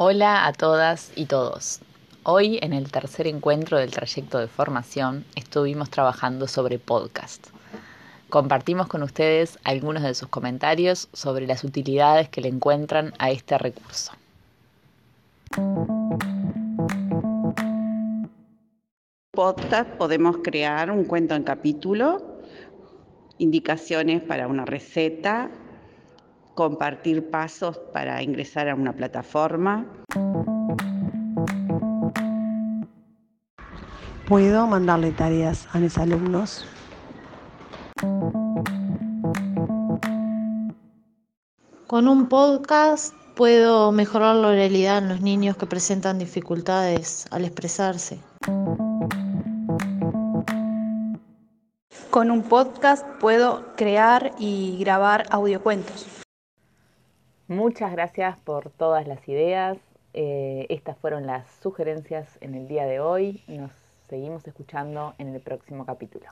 Hola a todas y todos. Hoy, en el tercer encuentro del trayecto de formación, estuvimos trabajando sobre podcast. Compartimos con ustedes algunos de sus comentarios sobre las utilidades que le encuentran a este recurso. Podcast podemos crear un cuento en capítulo, indicaciones para una receta, compartir pasos para ingresar a una plataforma. Puedo mandarle tareas a mis alumnos. Con un podcast puedo mejorar la oralidad en los niños que presentan dificultades al expresarse. Con un podcast puedo crear y grabar audiocuentos. Muchas gracias por todas las ideas. Eh, estas fueron las sugerencias en el día de hoy. Nos seguimos escuchando en el próximo capítulo.